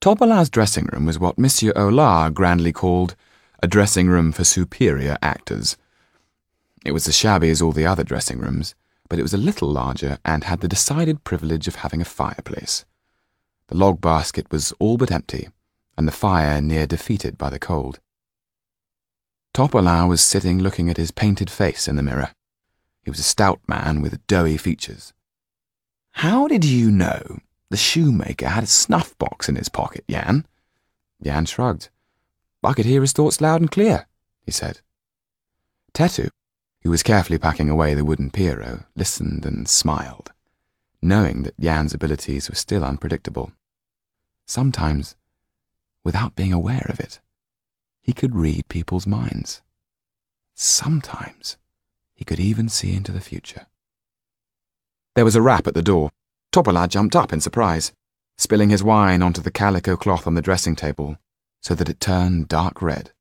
Topolain's dressing room was what Monsieur Aulard grandly called a dressing room for superior actors. It was as shabby as all the other dressing rooms, but it was a little larger and had the decided privilege of having a fireplace. The log basket was all but empty, and the fire near defeated by the cold. Topolain was sitting looking at his painted face in the mirror. He was a stout man with doughy features. How did you know the shoemaker had a snuff box in his pocket, Yann? Yann shrugged. I could hear his thoughts loud and clear, he said. Tetu, who was carefully packing away the wooden Pierrot, listened and smiled, knowing that Yann's abilities were still unpredictable. Sometimes, without being aware of it, he could read people's minds. Sometimes, he could even see into the future. There was a rap at the door. Topolain jumped up in surprise, spilling his wine onto the calico cloth on the dressing table so that it turned dark red.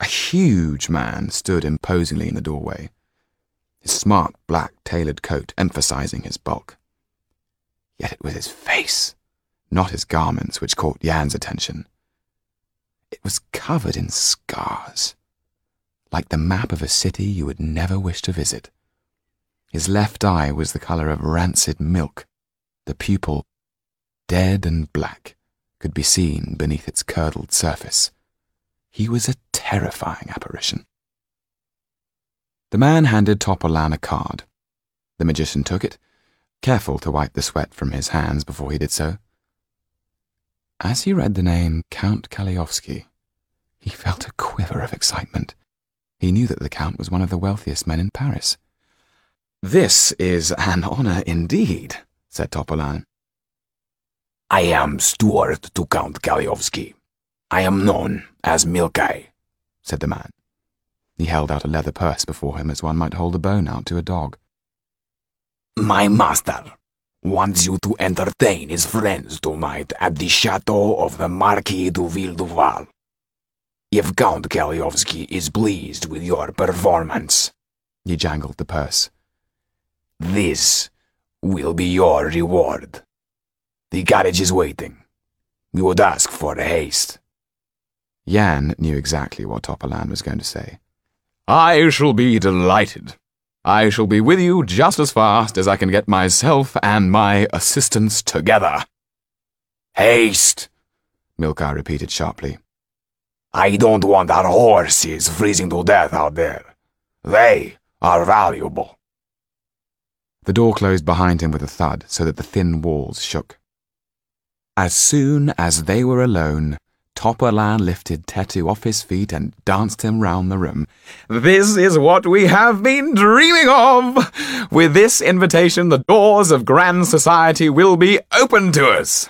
A huge man stood imposingly in the doorway, his smart black tailored coat emphasizing his bulk. Yet it was his face, not his garments, which caught Yann's attention. It was covered in scars, like the map of a city you would never wish to visit. His left eye was the color of rancid milk, the pupil dead and black could be seen beneath its curdled surface. He was a terrifying apparition. The man handed Topolain a card. The magician took it, careful to wipe the sweat from his hands before he did so. As he read the name Count Kalliovski, he felt a quiver of excitement. He knew that the Count was one of the wealthiest men in Paris. This is an honor indeed, said Topolain. I am steward to Count Kalliovski. I am known as Milkin, said the man. He held out a leather purse before him as one might hold a bone out to a dog. My master wants you to entertain his friends tonight at the chateau of the Marquis de Villeduval. If Count Kalliovski is pleased with your performance, he jangled the purse, this will be your reward. The carriage is waiting. We would ask for haste. Yann knew exactly what Topolain was going to say. I shall be delighted. I shall be with you just as fast as I can get myself and my assistants together. Haste, Milkin repeated sharply. I don't want our horses freezing to death out there. They are valuable. The door closed behind him with a thud so that the thin walls shook. As soon as they were alone, Topolain lifted Tetu off his feet and danced him round the room. This is what we have been dreaming of! With this invitation, the doors of grand society will be open to us.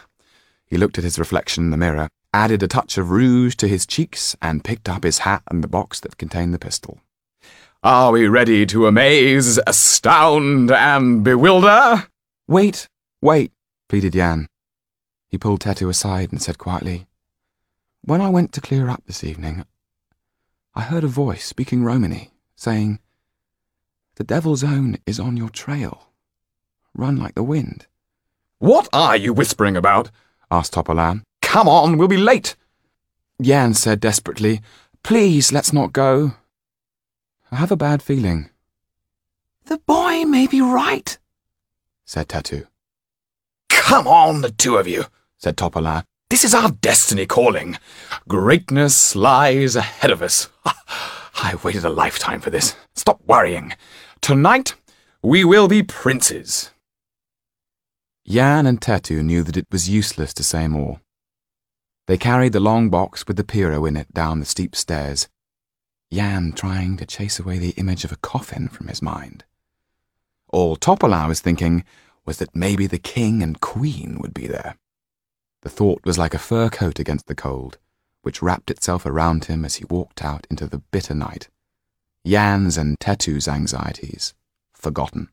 He looked at his reflection in the mirror, added a touch of rouge to his cheeks, and picked up his hat and the box that contained the pistol. Are we ready to amaze, astound, and bewilder? Wait, wait, pleaded Yann. He pulled Tetu aside and said quietly, When I went to clear up this evening, I heard a voice speaking Romany, saying, The devil's own is on your trail. Run like the wind. What are you whispering about? asked Topolain. Come on, we'll be late. Yann said desperately, Please, let's not go. I have a bad feeling. The boy may be right, said Tetu. Come on, the two of you, said Topolain. This is our destiny calling. Greatness lies ahead of us. I waited a lifetime for this. Stop worrying. Tonight, we will be princes. Yann and Tetu knew that it was useless to say more. They carried the long box with the Pierrot in it down the steep stairs, Yann trying to chase away the image of a coffin from his mind. All Topolain was thinking was that maybe the king and queen would be there. The thought was like a fur coat against the cold, which wrapped itself around him as he walked out into the bitter night. Yann's and Tetu's anxieties forgotten.